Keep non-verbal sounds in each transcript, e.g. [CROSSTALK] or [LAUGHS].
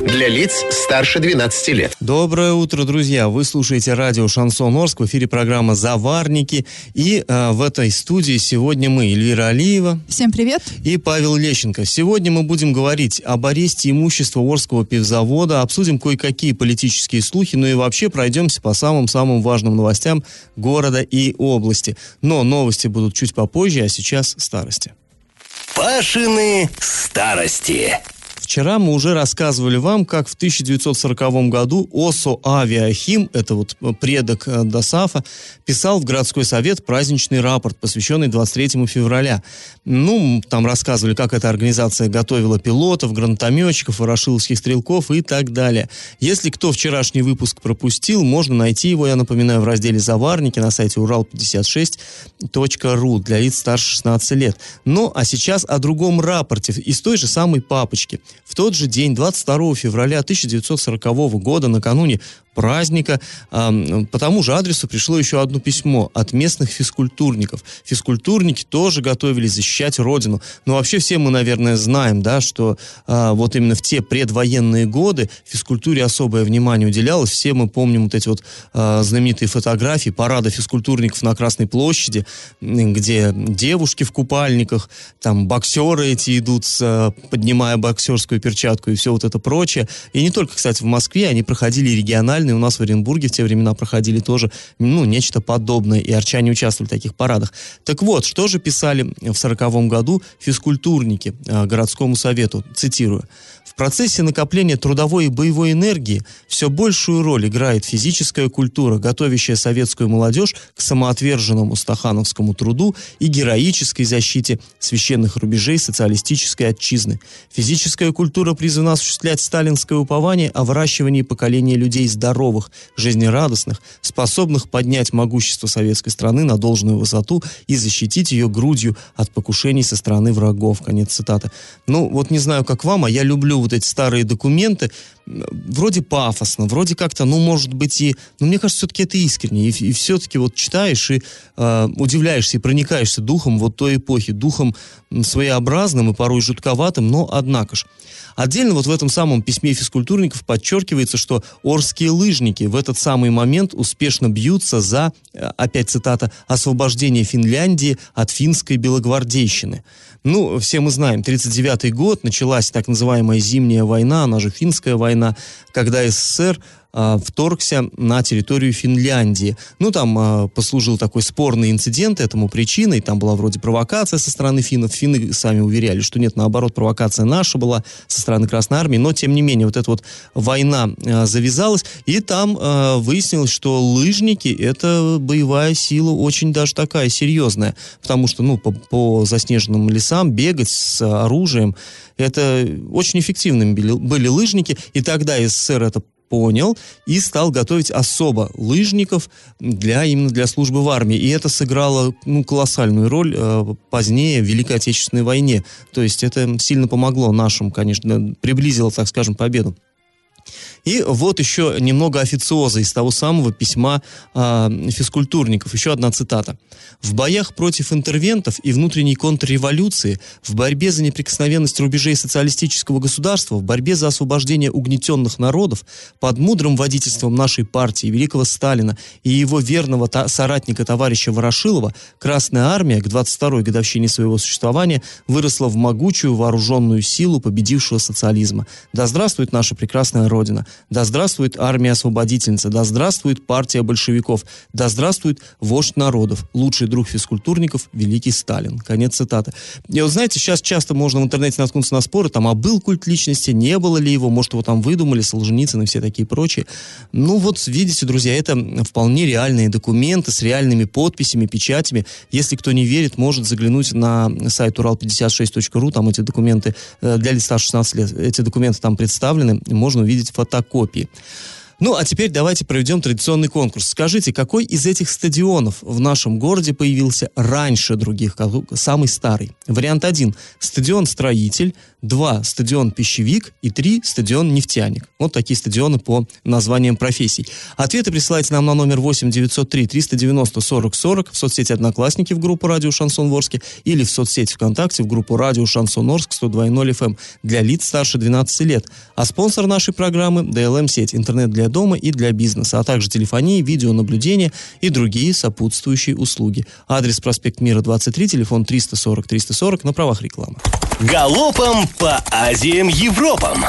Для лиц старше 12 лет. Доброе утро, друзья! Вы слушаете радио «Шансон Орск». В эфире программа «Заварники». И э, в этой студии сегодня мы, Эльвира Алиева. Всем привет. И Павел Лещенко. Сегодня мы будем говорить об аресте имущества Орского пивзавода, обсудим кое-какие политические слухи, ну и вообще пройдемся по самым-самым важным новостям города и области. Но новости будут чуть попозже, а сейчас старости. Пашины старости. Вчера мы уже рассказывали вам, как в 1940 году ОСО Авиахим, это вот э, предок э, ДОСАФа, писал в городской совет праздничный рапорт, посвященный 23 февраля. Ну, там рассказывали, как эта организация готовила пилотов, гранатометчиков, ворошиловских стрелков и так далее. Если кто вчерашний выпуск пропустил, можно найти его, я напоминаю, в разделе «Заварники» на сайте урал56.ру для лиц старше 16 лет. Ну, а сейчас о другом рапорте из той же самой папочки – в тот же день, 22 февраля 1940 года, накануне праздника. По тому же адресу пришло еще одно письмо от местных физкультурников. Физкультурники тоже готовились защищать Родину. Но вообще все мы, наверное, знаем, да, что а, вот именно в те предвоенные годы физкультуре особое внимание уделялось. Все мы помним вот эти вот а, знаменитые фотографии парада физкультурников на Красной площади, где девушки в купальниках, там боксеры эти идут, с, поднимая боксерскую перчатку и все вот это прочее. И не только, кстати, в Москве, они проходили регионально региональные. У нас в Оренбурге в те времена проходили тоже, ну, нечто подобное, и арчане участвовали в таких парадах. Так вот, что же писали в сороковом году физкультурники э, городскому совету, цитирую. В процессе накопления трудовой и боевой энергии все большую роль играет физическая культура, готовящая советскую молодежь к самоотверженному стахановскому труду и героической защите священных рубежей социалистической отчизны. Физическая культура призвана осуществлять сталинское упование о выращивании поколения людей здоровых, жизнерадостных, способных поднять могущество советской страны на должную высоту и защитить ее грудью от покушений со стороны врагов. Конец цитаты. Ну, вот не знаю, как вам, а я люблю вот эти старые документы, вроде пафосно, вроде как-то, ну, может быть, и... Но мне кажется, все-таки это искренне. И, и все-таки вот читаешь и э, удивляешься, и проникаешься духом вот той эпохи, духом своеобразным и порой жутковатым, но однако ж. Отдельно вот в этом самом письме физкультурников подчеркивается, что орские лыжники в этот самый момент успешно бьются за, э, опять цитата, освобождение Финляндии от финской белогвардейщины. Ну, все мы знаем, 1939 год, началась так называемая зимняя война, она же финская война, когда СССР э, вторгся на территорию Финляндии. Ну, там э, послужил такой спорный инцидент этому причиной. Там была вроде провокация со стороны финнов. Финны сами уверяли, что нет, наоборот, провокация наша была со стороны Красной Армии. Но, тем не менее, вот эта вот война э, завязалась. И там э, выяснилось, что лыжники — это боевая сила очень даже такая серьезная. Потому что, ну, по, по заснеженным лесам бегать с оружием — это очень эффективными были, были лыжники. И тогда СССР это понял и стал готовить особо лыжников для именно для службы в армии. И это сыграло ну, колоссальную роль э, позднее в Великой Отечественной войне. То есть это сильно помогло нашим, конечно, приблизило, так скажем, победу. И вот еще немного официоза из того самого письма э, физкультурников. Еще одна цитата. «В боях против интервентов и внутренней контрреволюции, в борьбе за неприкосновенность рубежей социалистического государства, в борьбе за освобождение угнетенных народов, под мудрым водительством нашей партии, великого Сталина и его верного та- соратника товарища Ворошилова, Красная Армия к 22-й годовщине своего существования выросла в могучую вооруженную силу победившего социализма. Да здравствует наша прекрасная Родина! Да здравствует армия-освободительница, да здравствует партия большевиков, да здравствует вождь народов, лучший друг физкультурников, великий Сталин. Конец цитаты. И вот знаете, сейчас часто можно в интернете наткнуться на споры, там, а был культ личности, не было ли его, может, его там выдумали, Солженицын и все такие прочие. Ну вот, видите, друзья, это вполне реальные документы с реальными подписями, печатями. Если кто не верит, может заглянуть на сайт урал56.ру, там эти документы э, для лица 16 лет, эти документы там представлены, можно увидеть фото фотокопии. Ну, а теперь давайте проведем традиционный конкурс. Скажите, какой из этих стадионов в нашем городе появился раньше других, самый старый? Вариант 1 – стадион «Строитель», 2 – стадион «Пищевик» и 3 – стадион «Нефтяник». Вот такие стадионы по названиям профессий. Ответы присылайте нам на номер 8 903 390 40 40 в соцсети «Одноклассники» в группу «Радио Шансон Ворске» или в соцсети ВКонтакте в группу «Радио Шансон Орск» 102.0 FM для лиц старше 12 лет. А спонсор нашей программы – DLM-сеть, интернет для дома и для бизнеса, а также телефонии, видеонаблюдение и другие сопутствующие услуги. Адрес проспект Мира 23, телефон 340 340 на правах рекламы. Галопом по Азиям Европам!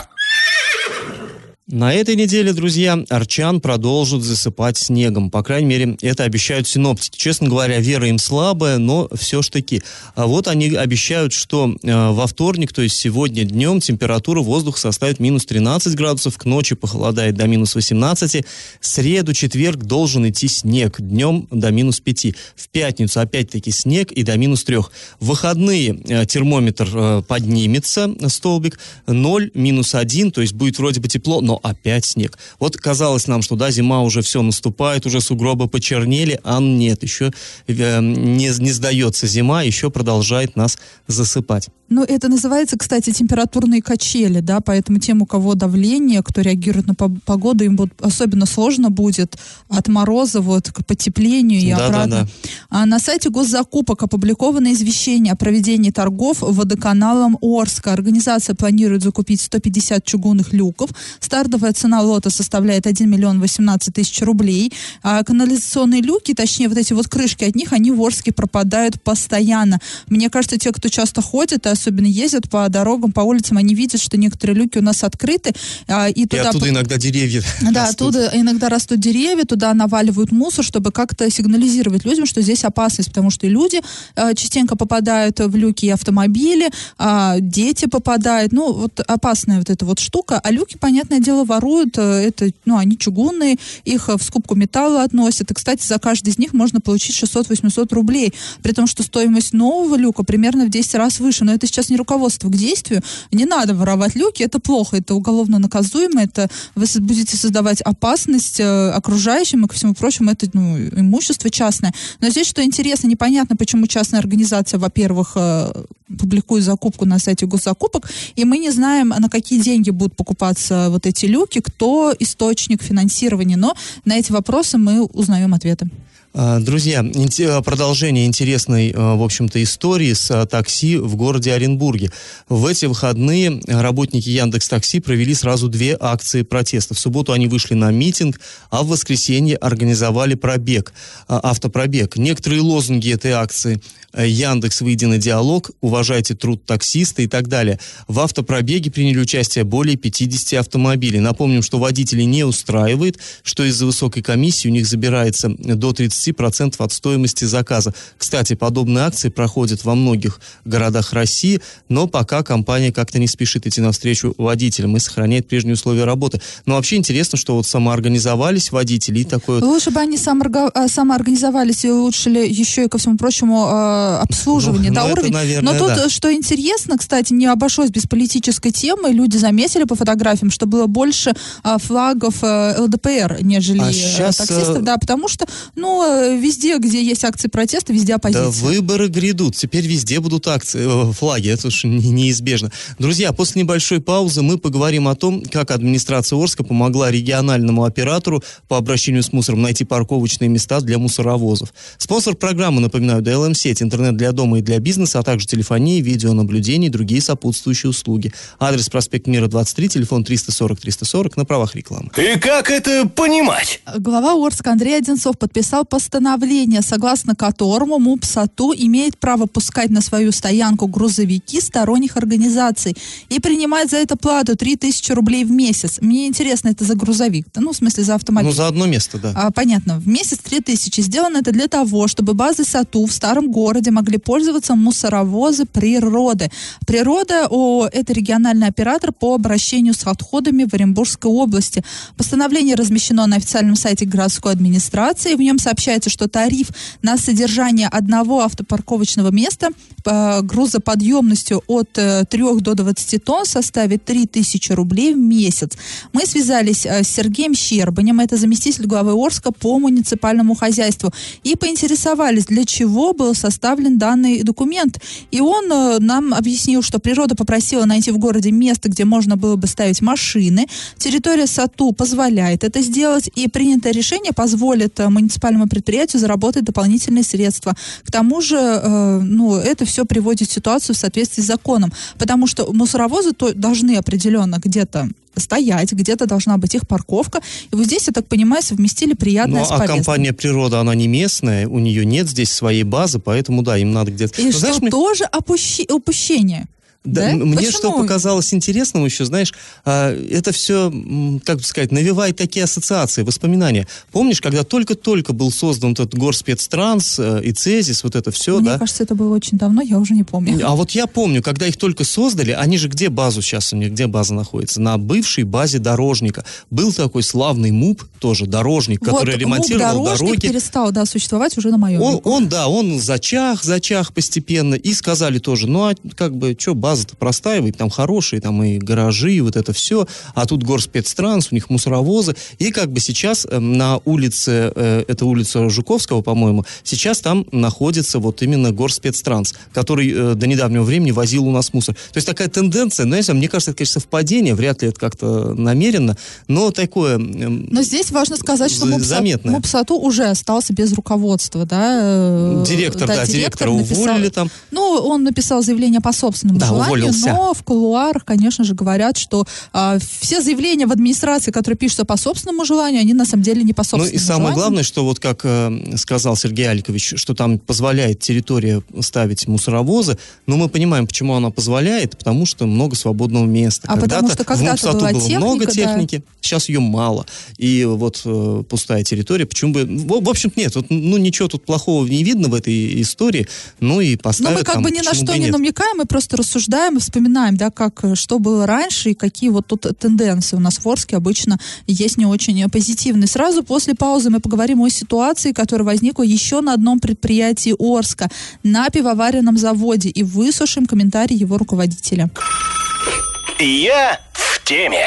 На этой неделе, друзья, Арчан продолжит засыпать снегом. По крайней мере, это обещают синоптики. Честно говоря, вера им слабая, но все ж таки. А вот они обещают, что э, во вторник, то есть сегодня днем, температура воздуха составит минус 13 градусов, к ночи похолодает до минус 18. Среду, четверг должен идти снег, днем до минус 5. В пятницу опять-таки снег и до минус 3. В выходные э, термометр э, поднимется, столбик, 0, минус 1, то есть будет вроде бы тепло, но опять снег. Вот казалось нам, что да, зима уже все наступает, уже сугробы почернели, а нет, еще э, не, не сдается зима, еще продолжает нас засыпать. Ну, это называется, кстати, температурные качели, да, поэтому тем, у кого давление, кто реагирует на погоду, им будет особенно сложно будет от мороза вот к потеплению и да, обратно. Да, да. А на сайте госзакупок опубликовано извещение о проведении торгов водоканалом Орска. Организация планирует закупить 150 чугунных люков. Стартовая цена лота составляет 1 миллион 18 тысяч рублей. А канализационные люки, точнее вот эти вот крышки от них, они в Орске пропадают постоянно. Мне кажется, те, кто часто ходит, особенно ездят по дорогам, по улицам, они видят, что некоторые люки у нас открыты. А, и, туда и оттуда иногда деревья [LAUGHS] Да, растут. оттуда иногда растут деревья, туда наваливают мусор, чтобы как-то сигнализировать людям, что здесь опасность, потому что и люди а, частенько попадают в люки, и автомобили, а, дети попадают. Ну, вот опасная вот эта вот штука. А люки, понятное дело, воруют. Э, это, ну, они чугунные, их в скупку металла относят. И, кстати, за каждый из них можно получить 600-800 рублей. При том, что стоимость нового люка примерно в 10 раз выше. Но это сейчас не руководство к действию. Не надо воровать люки, это плохо, это уголовно наказуемо, это вы будете создавать опасность э, окружающим и ко всему прочему, это ну, имущество частное. Но здесь что интересно, непонятно, почему частная организация, во-первых, э, публикует закупку на сайте госзакупок, и мы не знаем, на какие деньги будут покупаться вот эти люки, кто источник финансирования, но на эти вопросы мы узнаем ответы. А, друзья, продолжение интересной, а, в общем-то, истории с а, такси в городе Оренбурге. В эти выходные работники Яндекс Такси провели сразу две акции протеста. В субботу они вышли на митинг, а в воскресенье организовали пробег, автопробег. Некоторые лозунги этой акции Яндекс, выйди на диалог, уважайте труд таксиста и так далее. В автопробеге приняли участие более 50 автомобилей. Напомним, что водители не устраивает, что из-за высокой комиссии у них забирается до 30% от стоимости заказа. Кстати, подобные акции проходят во многих городах России, но пока компания как-то не спешит идти навстречу водителям и сохраняет прежние условия работы. Но вообще интересно, что вот самоорганизовались водители и такое... Лучше бы они а, самоорганизовались и улучшили еще и, ко всему прочему, а, обслуживания, ну, да, ну, уровень. наверное, Но тут, да. что интересно, кстати, не обошлось без политической темы. Люди заметили по фотографиям, что было больше а, флагов а, ЛДПР, нежели а сейчас, таксистов, а... да, потому что, ну, э, везде, где есть акции протеста, везде оппозиция. Да, выборы грядут, теперь везде будут акции, э, флаги, это уж неизбежно. Друзья, после небольшой паузы мы поговорим о том, как администрация Орска помогла региональному оператору по обращению с мусором найти парковочные места для мусоровозов. Спонсор программы, напоминаю, ДЛМ-сеть, интернет для дома и для бизнеса, а также телефонии, видеонаблюдение и другие сопутствующие услуги. Адрес проспект Мира 23, телефон 340-340 на правах рекламы. И как это понимать? Глава Орска Андрей Одинцов подписал постановление, согласно которому МУП САТУ имеет право пускать на свою стоянку грузовики сторонних организаций и принимать за это плату 3000 рублей в месяц. Мне интересно, это за грузовик? Ну, в смысле, за автомобиль. Ну, за одно место, да. А, понятно. В месяц 3000. Сделано это для того, чтобы базы САТУ в старом городе городе могли пользоваться мусоровозы природы. Природа о, это региональный оператор по обращению с отходами в Оренбургской области. Постановление размещено на официальном сайте городской администрации. В нем сообщается что тариф на содержание одного автопарковочного места э, грузоподъемностью от э, 3 до 20 тонн составит 3000 рублей в месяц. Мы связались э, с Сергеем Щербанем, это заместитель главы Орска по муниципальному хозяйству, и поинтересовались, для чего был составлен данный документ. И он э, нам объяснил, что природа попросила найти в городе место, где можно было бы ставить машины. Территория САТУ позволяет это сделать, и принятое решение позволит э, муниципальному предприятию заработать дополнительные средства. К тому же, э, ну, это все приводит ситуацию в соответствии с законом, потому что мусоровозы должны определенно где-то стоять, где-то должна быть их парковка. И вот здесь, я так понимаю, совместили приятное Ну, с а компания «Природа», она не местная, у нее нет здесь своей базы, поэтому, да, им надо где-то... И Ну, что знаешь, мне- тоже опущи- упущение. Да, Мне Почему? что показалось интересным еще, знаешь, а, это все, как бы сказать, навевает такие ассоциации, воспоминания. Помнишь, когда только-только был создан этот Горспецтранс э, и Цезис, вот это все, Мне да? кажется, это было очень давно, я уже не помню. А вот я помню, когда их только создали, они же где базу сейчас у них, где база находится? На бывшей базе дорожника. Был такой славный МУП, тоже дорожник, который вот ремонтировал МУП-дорожник дороги. перестал, да, существовать уже на моем Он, он, да, он зачах, зачах постепенно. И сказали тоже, ну, а как бы, что, база-то простаивает, там хорошие, там и гаражи, и вот это все. А тут горспецтранс, у них мусоровозы. И как бы сейчас э, на улице, э, это улица Жуковского, по-моему, сейчас там находится вот именно горспецтранс, который э, до недавнего времени возил у нас мусор. То есть такая тенденция, ну, если, мне кажется, это, конечно, совпадение, вряд ли это как-то намеренно, но такое... эм, Но здесь важно сказать, что заметное. МУПСАТУ уже остался без руководства, да. э, Директор, да, директора написал- уволили там. Ну, он написал заявление по собственному Да, уволился. но в кулуарах, конечно же, говорят, что а, все заявления в администрации, которые пишутся по собственному желанию, они на самом деле не по Ну собственному и самое желанию. главное, что вот как э, сказал Сергей Алькович, что там позволяет территория ставить мусоровозы, но мы понимаем, почему она позволяет, потому что много свободного места. А потому что когда-то была было много техника, да. техники, сейчас ее мало. И вот э, пустая территория, почему бы... В, в общем нет, вот, ну ничего тут плохого не видно в этой истории, ну и Но поставят мы как там, бы ни на что не нет. намекаем, мы просто рассуждаем и вспоминаем, да, как, э, что было раньше и какие вот тут тенденции у нас в Орске обычно есть не очень позитивные. Сразу после паузы мы поговорим о ситуации, которая возникла еще на одном предприятии Орска, на пивоваренном заводе, и выслушаем комментарий его руководителя. Я в теме.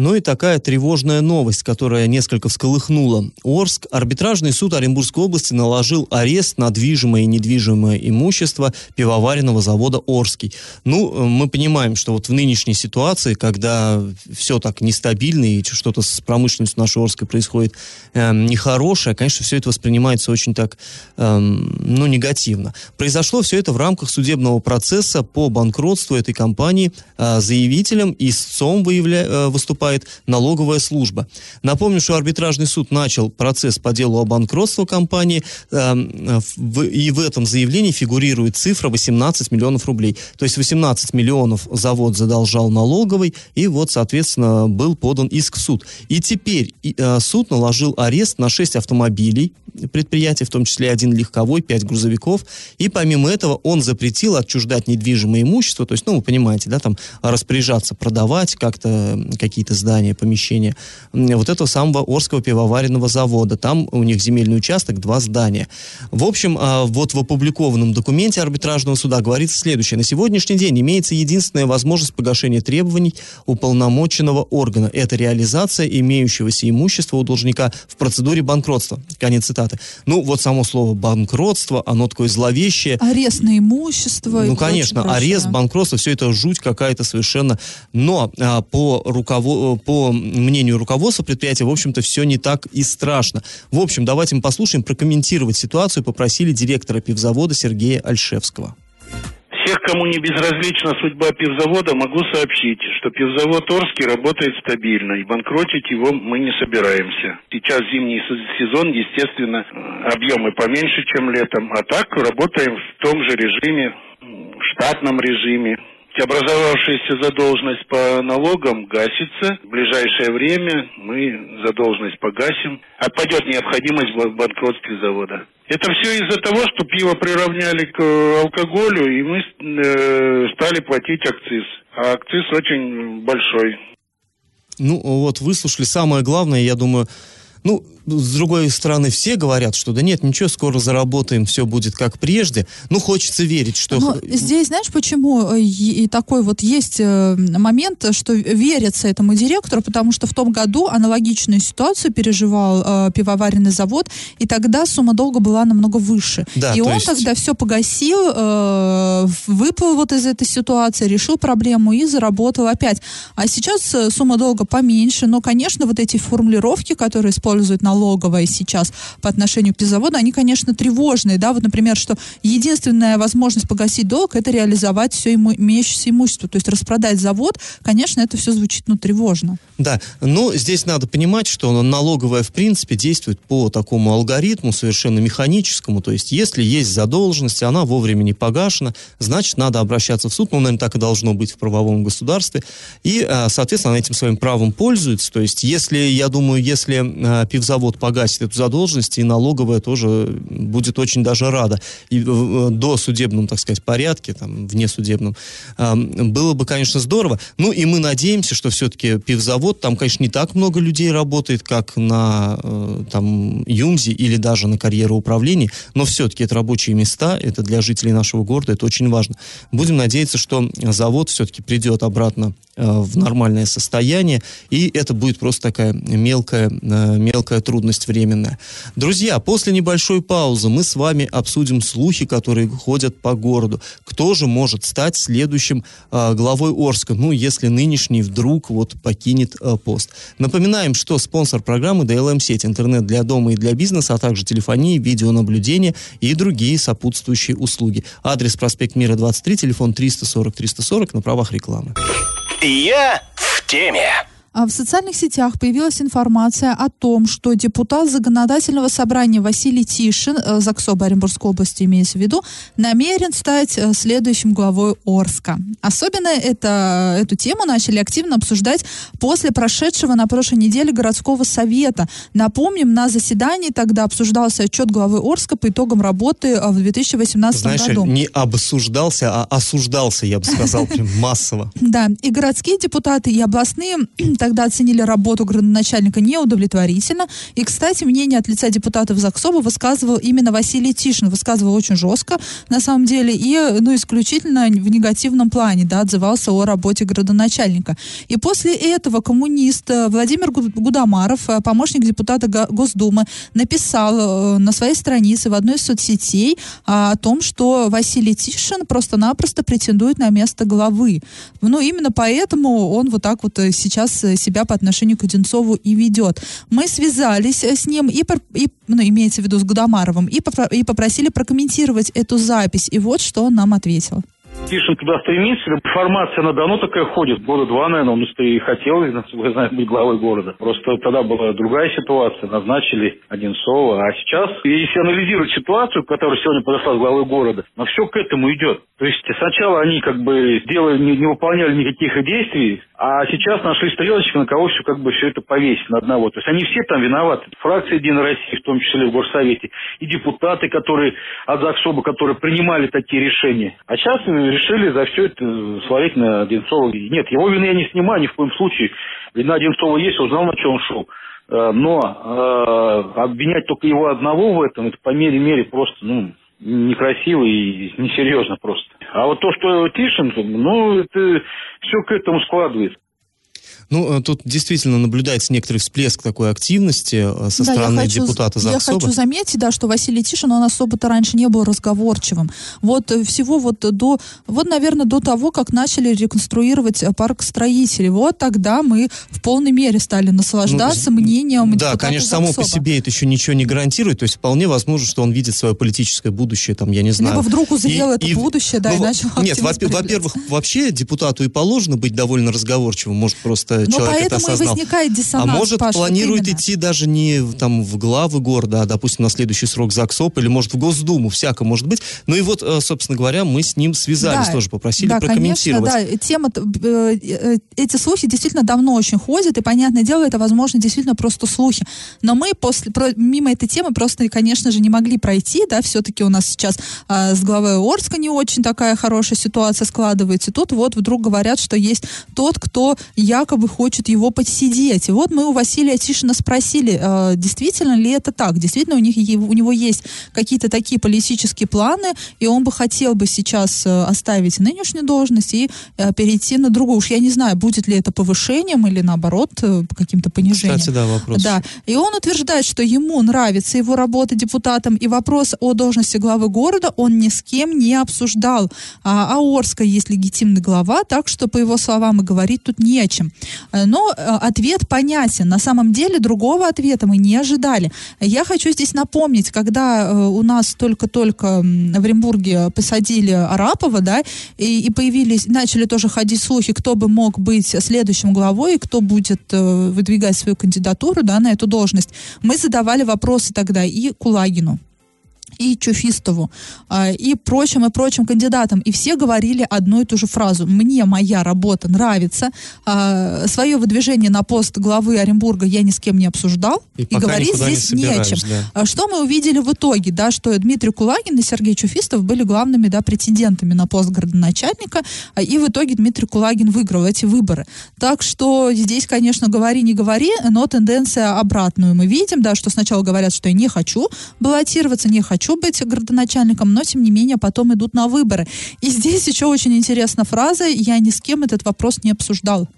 Ну и такая тревожная новость, которая несколько всколыхнула. Орск, арбитражный суд Оренбургской области наложил арест на движимое и недвижимое имущество пивоваренного завода «Орский». Ну, э, мы понимаем, что вот в нынешней ситуации, когда все так нестабильно и что-то с промышленностью нашей Орской происходит эм, нехорошее, конечно, все это воспринимается очень так, эм, ну, негативно. Произошло все это в рамках судебного процесса по банкротству этой компании. Э, заявителем истцом выявля... э, выступает налоговая служба. Напомню, что арбитражный суд начал процесс по делу о банкротстве компании, эм, и в этом заявлении фигурирует цифра 18 миллионов рублей. То есть 18 миллионов завод задолжал налоговый, и вот, соответственно, был подан иск в суд. И теперь э, суд наложил арест на 6 автомобилей предприятия, в том числе один легковой, 5 грузовиков, и помимо этого он запретил отчуждать недвижимое имущество, то есть, ну, вы понимаете, да, там распоряжаться, продавать как-то какие-то здания, помещения м, вот этого самого Орского пивоваренного завода. Там у них земельный участок, два здания. В общем, а, вот в опубликованном документе арбитражного суда говорится следующее. На сегодняшний день имеется единственная возможность погашения требований уполномоченного органа. Это реализация имеющегося имущества у должника в процедуре банкротства. Конец цитаты. Ну, вот само слово банкротство, оно такое зловещее. Арест на имущество. Ну, конечно, арест, банкротство, все это жуть какая-то совершенно. Но а, по, руково- по мнению руководства предприятия, в общем-то, все не так и страшно. В общем, давайте мы послушаем, прокомментировать ситуацию попросили директора пивзавода Сергея Альшевского. Всех, кому не безразлична судьба пивзавода, могу сообщить, что пивзавод Орский работает стабильно, и банкротить его мы не собираемся. Сейчас зимний се- сезон, естественно, э, объемы поменьше, чем летом, а так работаем в том же режиме, в штатном режиме. Образовавшаяся задолженность по налогам гасится. В ближайшее время мы задолженность погасим. Отпадет необходимость в банкротстве завода. Это все из-за того, что пиво приравняли к э, алкоголю, и мы э, стали платить акциз. А акциз очень большой. Ну, вот, выслушали самое главное, я думаю, Ну, с другой стороны, все говорят, что да нет, ничего, скоро заработаем, все будет как прежде. Ну, хочется верить, что... Но здесь, знаешь, почему э, и такой вот есть э, момент, что верится этому директору, потому что в том году аналогичную ситуацию переживал э, пивоваренный завод, и тогда сумма долга была намного выше. Да, и он есть... тогда все погасил, э, выплыл вот из этой ситуации, решил проблему и заработал опять. А сейчас э, сумма долга поменьше, но, конечно, вот эти формулировки, которые используют налоговая сейчас по отношению к пивзаводу, они, конечно, тревожные, да, вот, например, что единственная возможность погасить долг это реализовать все ему, имеющееся имущество, то есть распродать завод, конечно, это все звучит, ну, тревожно. Да, но здесь надо понимать, что налоговая, в принципе, действует по такому алгоритму совершенно механическому, то есть если есть задолженность, она вовремя не погашена, значит, надо обращаться в суд, ну, наверное, так и должно быть в правовом государстве, и, а, соответственно, она этим своим правом пользуется, то есть если, я думаю, если а, пивзавод погасит эту задолженность, и налоговая тоже будет очень даже рада, и до судебном, так сказать, порядке, там, внесудебном, было бы, конечно, здорово, ну, и мы надеемся, что все-таки пивзавод, там, конечно, не так много людей работает, как на, э, там, ЮМЗе или даже на карьеру управления, но все-таки это рабочие места, это для жителей нашего города, это очень важно. Будем надеяться, что завод все-таки придет обратно в нормальное состояние, и это будет просто такая мелкая, э, мелкая трудность временная. Друзья, после небольшой паузы мы с вами обсудим слухи, которые ходят по городу. Кто же может стать следующим э, главой Орска, ну, если нынешний вдруг вот покинет э, пост. Напоминаем, что спонсор программы DLM-сеть, интернет для дома и для бизнеса, а также телефонии, видеонаблюдение и другие сопутствующие услуги. Адрес проспект Мира 23, телефон 340 340 на правах рекламы. Я в теме. А в социальных сетях появилась информация о том, что депутат законодательного собрания Василий Тишин, э, Заксоба Оренбургской области имеется в виду, намерен стать э, следующим главой Орска. Особенно это, эту тему начали активно обсуждать после прошедшего на прошлой неделе городского совета. Напомним, на заседании тогда обсуждался отчет главы Орска по итогам работы э, в 2018 Знаешь, году. не обсуждался, а осуждался, я бы сказал, массово. [LAUGHS] Да, и городские депутаты, и областные [CLEARS THROAT] тогда оценили работу градоначальника неудовлетворительно. И, кстати, мнение от лица депутатов ЗАГСОБа высказывал именно Василий Тишин. Высказывал очень жестко, на самом деле, и ну, исключительно в негативном плане, да, отзывался о работе градоначальника. И после этого коммунист э, Владимир Гудамаров, э, помощник депутата Госдумы, написал э, на своей странице в одной из соцсетей о том, что Василий Тишин просто-напросто претендует на место главы. Ну, именно поэтому он вот так вот сейчас себя по отношению к Одинцову и ведет. Мы связались э, с ним, и, и ну, имеется в виду с Гудамаровым, и, и попросили прокомментировать эту запись. И вот что он нам ответил. Тишин туда стремится, информация на давно такая ходит, года два, наверное, он и хотел, насколько знаю, быть главой города. Просто тогда была другая ситуация, назначили Одинцова, а сейчас, если анализировать ситуацию, которая сегодня подошла с главой города, но все к этому идет. То есть сначала они как бы сделали, не, не выполняли никаких действий, а сейчас нашли стрелочку, на кого все как бы все это повесить на одного. То есть они все там виноваты. Фракция Единой России, в том числе в Горсовете, и депутаты, которые от ЗАГСОБа, которые принимали такие решения. А сейчас решили за все это свалить на Одинцова. Нет, его вины я не снимаю ни в коем случае. Вина Одинцова есть, узнал, на чем он шел. Э, но э, обвинять только его одного в этом, это по мере мере просто, ну, некрасиво и несерьезно просто. А вот то, что Тишин, ну, это все к этому складывается. Ну, э, тут действительно наблюдается некоторый всплеск такой активности э, со да, стороны хочу, депутата Я Заксоба. хочу заметить, да, что Василий Тишин, он особо-то раньше не был разговорчивым. Вот э, всего вот до, вот, наверное, до того, как начали реконструировать парк строителей, вот тогда мы в полной мере стали наслаждаться ну, мнением Да, конечно, само по себе это еще ничего не гарантирует, то есть вполне возможно, что он видит свое политическое будущее, там, я не знаю. Либо вдруг узрел и, это и, будущее, да, ну, и начал Нет, во-первых, вообще депутату и положено быть довольно разговорчивым, может, просто Но человек это осознал. и возникает диссонанс, А может, Паш, планирует вот идти даже не там в главы города, а, допустим, на следующий срок ЗАГСОП, или, может, в Госдуму, всяко может быть. Ну и вот, э, собственно говоря, мы с ним связались да, тоже, попросили да, прокомментировать. Конечно, да, тема, э, э, эти слухи действительно давно очень ходят, и, понятное дело, это, возможно, действительно просто слухи. Но мы после, про, мимо этой темы просто, конечно же, не могли пройти, да, все-таки у нас сейчас э, с главой Орска не очень такая хорошая ситуация складывается. Тут вот вдруг говорят, что есть тот, кто якобы хочет его подсидеть. И вот мы у Василия Тишина спросили, э, действительно ли это так? Действительно у, них, у него есть какие-то такие политические планы, и он бы хотел бы сейчас э, оставить нынешнюю должность и э, перейти на другую. Уж я не знаю, будет ли это повышением или наоборот э, каким-то понижением. Кстати, да, вопрос. Да. И он утверждает, что ему нравится его работа депутатом, и вопрос о должности главы города он ни с кем не обсуждал. А, а Орска есть легитимный глава, так что, по его словам, и говорить тут не о чем. Э, но э, ответ понятен. На самом деле другого ответа мы не ожидали. Я хочу здесь напомнить, когда э, у нас только-только в Оренбурге посадили Арапова, да, и, и появились, начали тоже ходить слухи, кто бы мог быть следующим главой, кто будет выдвигать свою кандидатуру, да, на эту должность. Мы задавали вопросы тогда и Кулагину, и Чуфистову, а, и прочим, и прочим кандидатам. И все говорили одну и ту же фразу. Мне моя работа нравится. А, свое выдвижение на пост главы Оренбурга я ни с кем не обсуждал. И И, говорить здесь не, о чем. да. А Что мы увидели в итоге, да, что Дмитрий Кулагин и Сергей Чуфистов были главными, да, претендентами на пост городоначальника, и в итоге Дмитрий Кулагин выиграл эти выборы. Так что здесь, конечно, говори, не говори, но тенденция обратную мы видим, да, что сначала говорят, что я не хочу баллотироваться, не хочу быть городоначальником, но, тем не менее, потом идут на выборы. И здесь еще очень интересна фраза «я ни с кем этот вопрос не обсуждал».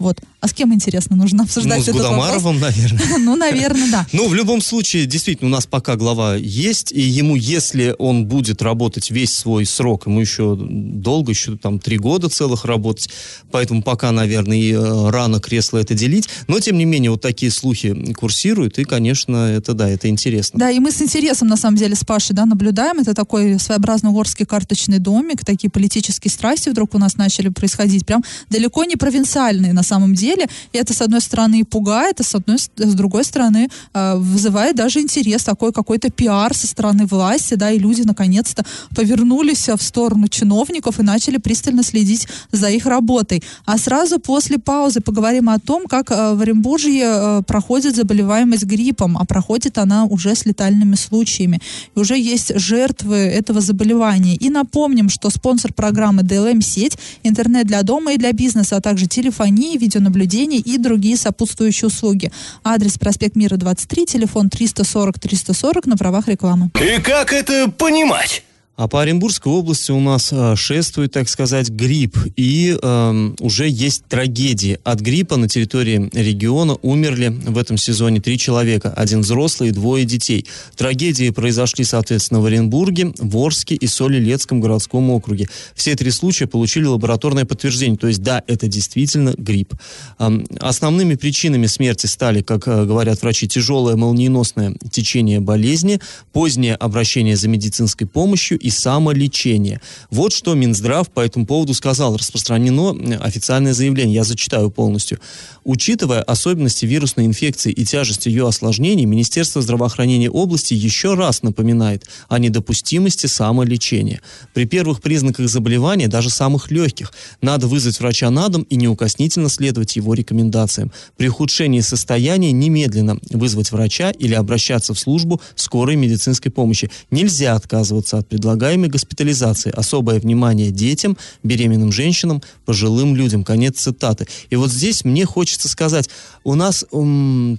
Вот. А с кем, интересно, нужно [LAUGHS] обсуждать Ну, с этот вопрос? Гудамаровым, наверное. [LAUGHS] Ну, наверное, да. Ну, в любом случае, действительно, у нас пока глава есть, и ему, если он будет работать весь свой срок, ему еще долго, еще там три года целых работать, поэтому пока, наверное, и э, рано кресло это делить, но, тем не менее, вот такие слухи курсируют, и, конечно, это, да, это интересно. Да, и мы с интересом, на самом деле, с Пашей, да, наблюдаем. Это такой своеобразный горский карточный домик. Такие политические страсти вдруг у нас начали происходить. Прям далеко не провинциальные, на самом деле. И это, с одной стороны, и пугает, а с, одной, с другой стороны, э, вызывает даже интерес. Такой какой-то пиар со стороны власти, да, и люди, наконец-то, повернулись э, в сторону чиновников и начали пристально следить за их работой. А сразу после паузы поговорим о том, как э, в Оренбуржье проходит заболеваемость гриппом, а проходит она уже с летальными случаями. И уже есть жертвы этого заболевания. И напомним, что спонсор программы DLM-сеть, интернет для дома и для бизнеса, а также телефонии, видеонаблюдение и другие сопутствующие услуги. Адрес проспект Мира 23, телефон 340-340 на правах рекламы. И как это понимать? А по Оренбургской области у нас э, шествует, так сказать, грипп. И эм, уже есть трагедии. От гриппа на территории региона умерли в этом сезоне три человека. Один взрослый и двое детей. Трагедии произошли, соответственно, в Оренбурге, в Орске и Солилецком городском округе. Все три случая получили лабораторное подтверждение. То есть, да, это действительно грипп. Эм, основными причинами смерти стали, как э, говорят врачи, тяжелое молниеносное течение болезни, позднее обращение за медицинской помощью и самолечение. Вот что Минздрав по этому поводу сказал. Распространено э, официальное заявление. Я зачитаю полностью. Учитывая особенности вирусной инфекции и тяжесть ее осложнений, Министерство здравоохранения области еще раз напоминает о недопустимости самолечения. При первых признаках заболевания, даже самых легких, надо вызвать врача на дом и неукоснительно следовать его рекомендациям. При ухудшении состояния немедленно вызвать врача или обращаться в службу скорой медицинской помощи. Нельзя отказываться от предлагаемой госпитализации. Особое внимание детям, беременным женщинам, пожилым людям. Конец цитаты. И вот здесь мне хочется сказать, у нас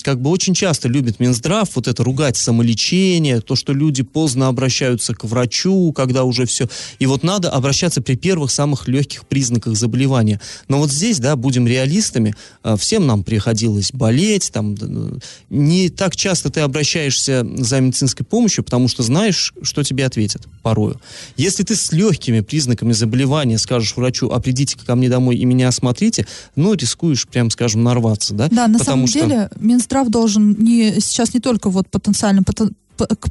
как бы очень часто любит Минздрав вот это ругать самолечение, то, что люди поздно обращаются к врачу, когда уже все. И вот надо обращаться при первых самых легких признаках заболевания. Но вот здесь, да, будем реалистами, а, всем нам приходилось болеть, там, д- не так часто ты обращаешься за медицинской помощью, потому что знаешь, что тебе ответят порою. Если ты с легкими признаками заболевания скажешь врачу, а придите ко мне домой и меня осмотрите, ну, рискуешь, прям скажем, нарваться, да? Да, на Потому самом что- деле Минздрав должен не, сейчас не только вот потенциальным, потен-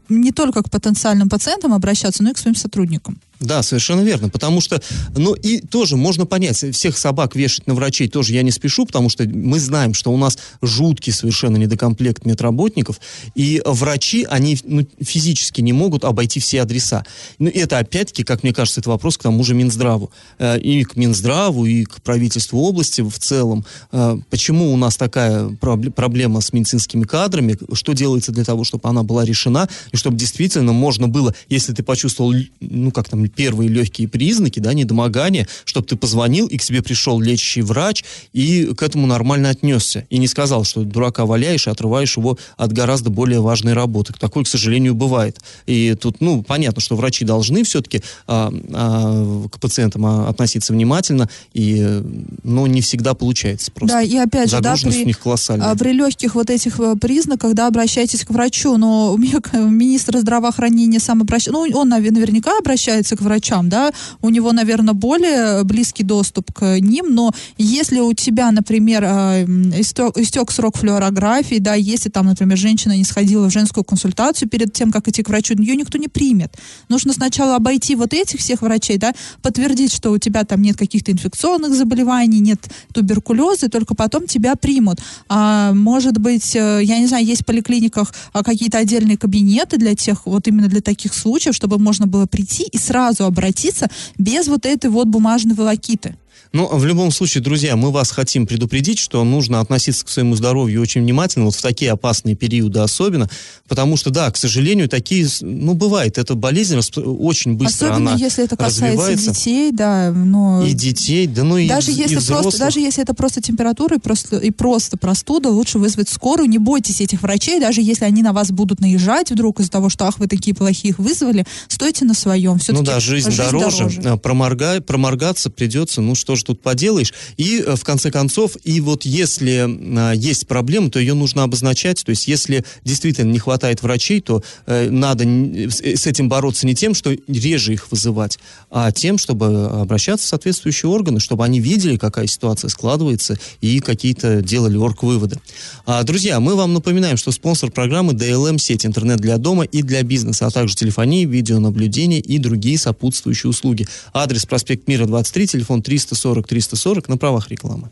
не только к потенциальным пациентам обращаться, но и к своим сотрудникам. Да, совершенно верно, потому что, ну и тоже можно понять, всех собак вешать на врачей тоже я не спешу, потому что мы знаем, что у нас жуткий совершенно недокомплект медработников, и врачи, они ну, физически не могут обойти все адреса. Ну и это опять-таки, как мне кажется, это вопрос к тому же Минздраву. Э, И к Минздраву, и к правительству области в целом. Э, Почему у нас такая пробле- проблема с медицинскими кадрами, что делается для того, чтобы она была решена, и чтобы действительно можно было, если ты почувствовал, ну как там, первые легкие признаки, да, недомогания, чтобы ты позвонил, и к тебе пришел лечащий врач, и к этому нормально отнесся. И не сказал, что дурака валяешь и отрываешь его от гораздо более важной работы. Такое, к сожалению, бывает. И тут, ну, понятно, что врачи должны все-таки а, а, к пациентам а, относиться внимательно, и, но не всегда получается просто. Да, и опять же, да, при, у них колоссальная. а, при легких вот этих э, признаках, да, обращайтесь к врачу. Но у меня к- министр здравоохранения сам обращается, ну, он наве- наверняка обращается к врачам, да, у него, наверное, более близкий доступ к ним, но если у тебя, например, истек, истек срок флюорографии, да, если там, например, женщина не сходила в женскую консультацию перед тем, как идти к врачу, ее никто не примет. Нужно сначала обойти вот этих всех врачей, да, подтвердить, что у тебя там нет каких-то инфекционных заболеваний, нет туберкулеза, и только потом тебя примут. А, может быть, э, я не знаю, есть в поликлиниках а, какие-то отдельные кабинеты для тех, вот именно для таких случаев, чтобы можно было прийти и сразу обратиться без вот этой вот бумажной волокиты. Ну, в любом случае, друзья, мы вас хотим предупредить, что нужно относиться к своему здоровью очень внимательно, вот в такие опасные периоды особенно, потому что, да, к сожалению, такие, ну, бывает, эта болезнь очень быстро Особенно она если это касается детей, да, но... И детей, да ну и, даже и если взрослых. просто, даже если это просто температура и просто, и просто простуда, лучше вызвать скорую. Не бойтесь этих врачей, даже если они на вас будут наезжать вдруг из-за того, что ах, вы такие плохие их вызвали, стойте на своем. Ну Все-таки да, жизнь, дороже, А, Проморга- проморгаться придется, ну что ж тут поделаешь. И э, в конце концов, и вот если а, есть проблема, то ее нужно обозначать. То есть если действительно не хватает врачей, то э, надо э, с этим бороться не тем, что реже их вызывать, а тем, чтобы обращаться в соответствующие органы, чтобы они видели, какая ситуация складывается, и какие-то делали орг-выводы. А, друзья, мы вам напоминаем, что спонсор программы DLM сеть интернет для дома и для бизнеса, а также телефонии, видеонаблюдение и другие сопутствующие услуги. Адрес проспект Мира 23, телефон 340 340 на правах рекламы.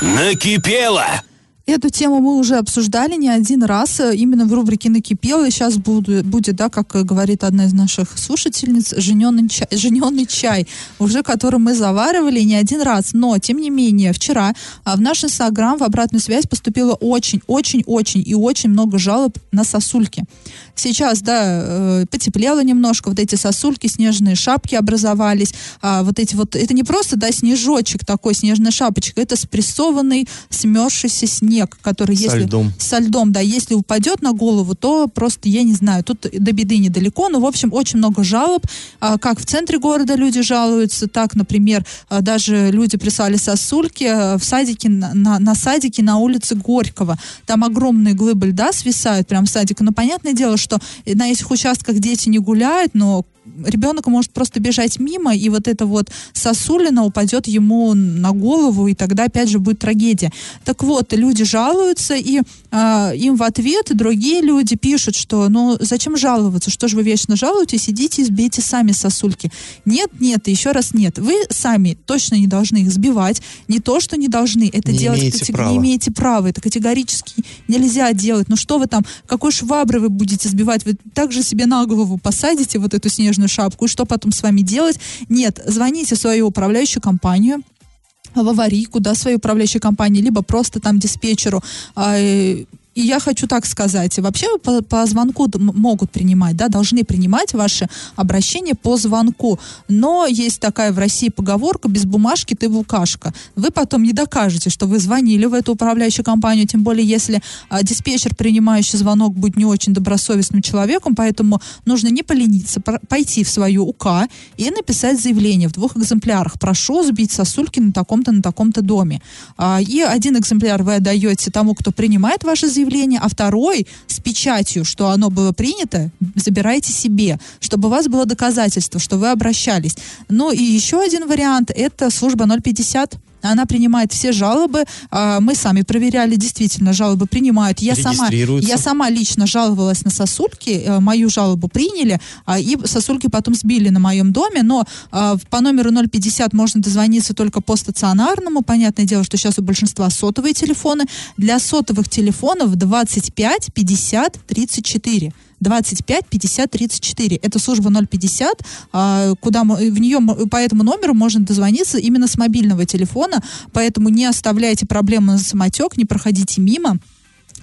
Накипело! Эту тему мы уже обсуждали не один раз, э, именно в рубрике «Накипело». И сейчас буду, будет, да, как э, говорит одна из наших слушательниц, жененный чай, [LAUGHS] жененный чай, уже который мы заваривали не один раз. Но, тем не менее, вчера а, в наш Инстаграм в обратную связь поступило очень, очень, очень и очень много жалоб на сосульки. Сейчас, да, э, потеплело немножко, вот эти сосульки, снежные шапки образовались, а, вот эти вот, это не просто, да, снежочек такой, снежная шапочка, это спрессованный, смерзшийся снег, который Со если... льдом. Со льдом, да, если упадет на голову, то просто, я не знаю, тут до беды недалеко, но, в общем, очень много жалоб, а, как в центре города люди жалуются, так, например, а, даже люди прислали сосульки а, в садике, на, на, на садике на улице Горького, там огромные глыбы льда свисают прям с садика, но понятное дело, что на этих участках дети не гуляют, но ребенок может просто бежать мимо, и вот эта вот сосулина упадет ему на голову, и тогда опять же будет трагедия. Так вот, люди жалуются, и а, им в ответ другие люди пишут, что ну зачем жаловаться, что же вы вечно жалуетесь, идите и сбейте сами сосульки. Нет, нет, еще раз нет. Вы сами точно не должны их сбивать, не то, что не должны, это Не делать имеете катего- права. не имеете права, это категорически нельзя делать. Ну что вы там, какой швабры вы будете сбивать? Вы также себе на голову посадите вот эту снежную шапку, и что потом с вами делать? Нет, звоните в свою управляющую компанию, в аварийку, да, своей управляющей компании, либо просто там диспетчеру. А, э, И я хочу так сказать, вообще по, по звонку могут принимать, да, должны принимать ваши обращения по звонку. Но есть такая в России поговорка, без бумажки ты букашка. Вы потом не докажете, что вы звонили в эту управляющую компанию, тем более если а, диспетчер, принимающий звонок, будет не очень добросовестным человеком, поэтому нужно не полениться, пойти в свою УК и написать заявление в двух экземплярах. Прошу сбить сосульки на таком-то, на таком-то доме. А, И один экземпляр вы отдаете тому, кто принимает ваше заявление, а второй с печатью, что оно было принято, забирайте себе, чтобы у вас было доказательство, что вы обращались. Ну и еще один вариант – это служба 050. Она принимает все жалобы. А, Мы сами проверяли, действительно, жалобы принимают. Я сама, я сама лично жаловалась на сосульки, э, мою жалобу приняли, а, и сосульки потом сбили на моем доме, но а, по номеру 050 можно дозвониться только по стационарному. Понятное дело, что сейчас у большинства сотовые телефоны. Для сотовых телефонов 25 50 34. 25 50 34. Это служба 050, а, куда мо- в нее по этому номеру можно дозвониться именно с мобильного телефона, поэтому не оставляйте проблемы на самотек, не проходите мимо.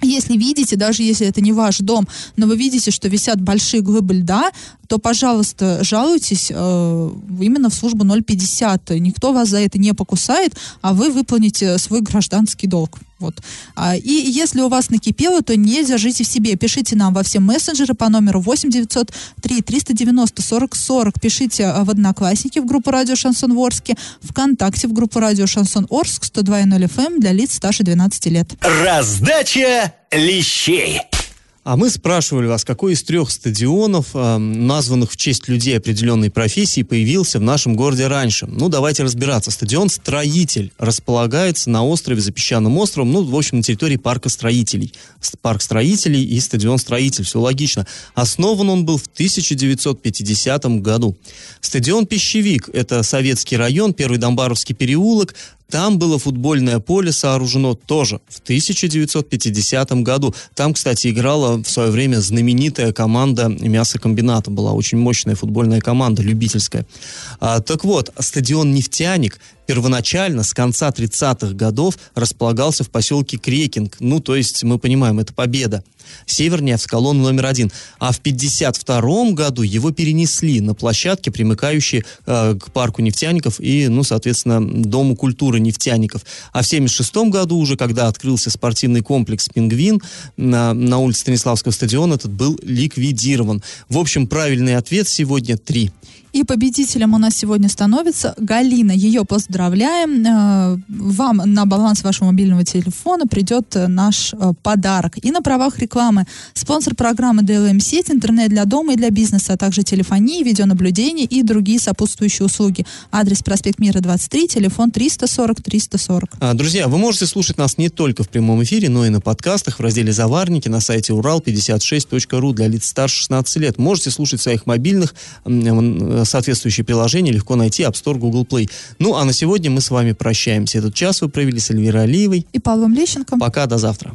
если видите, даже если это не ваш дом, но вы видите, что висят большие глыбы льда, то, пожалуйста, жалуйтесь э, именно в службу 050. Никто вас за это не покусает, а вы выполните свой гражданский долг. Вот. А, и если у вас накипело, то не держите в себе. Пишите нам во все мессенджеры по номеру 8 903 390 40 40. Пишите э, в Одноклассники в группу Радио Шансон Орске, ВКонтакте в группу Радио Шансон Орск 102.0 FM эм для лиц старше 12 лет. Раздача лещей. А мы спрашивали вас, какой из трех стадионов, э, названных в честь людей определенной профессии, появился в нашем городе раньше. Ну, давайте разбираться. Стадион «Строитель» располагается на острове за песчаным островом, ну, в общем, на территории парка строителей. Парк строителей и стадион «Строитель», все логично. Основан он был в 1950 году. Стадион «Пищевик» — это советский район, первый Домбаровский переулок, там было футбольное поле сооружено тоже в 1950 году. Там, кстати, играла в свое время знаменитая команда мясокомбината. Была очень мощная футбольная команда, любительская. А, так вот, стадион «Нефтяник» первоначально с конца 30-х годов располагался в поселке Крекинг. Ну, то есть, мы понимаем, это победа. Севернее в колонну номер один. А в 52 году его перенесли на площадке, примыкающие э, к парку нефтяников и, ну, соответственно, Дому культуры нефтяников. А в 76 году уже, когда открылся спортивный комплекс «Пингвин» на, на улице Станиславского стадиона, этот был ликвидирован. В общем, правильный ответ сегодня три. И победителем у нас сегодня становится Галина. Ее поздравляем. Э, вам на баланс вашего мобильного телефона придет э, наш э, подарок. И на правах рекламы спонсор программы DLM сеть, интернет для дома и для бизнеса, а также телефонии, видеонаблюдение и другие сопутствующие услуги. Адрес проспект Мира 23, телефон 340 340. А, друзья, вы можете слушать нас не только в прямом эфире, но и на подкастах в разделе «Заварники» на сайте урал56.ру для лиц старше 16 лет. Можете слушать в своих мобильных соответствующее приложение легко найти App Store, Google Play. Ну, а на сегодня мы с вами прощаемся. Этот час вы провели с Эльвирой Алиевой. И Павлом Лещенко. Пока, до завтра.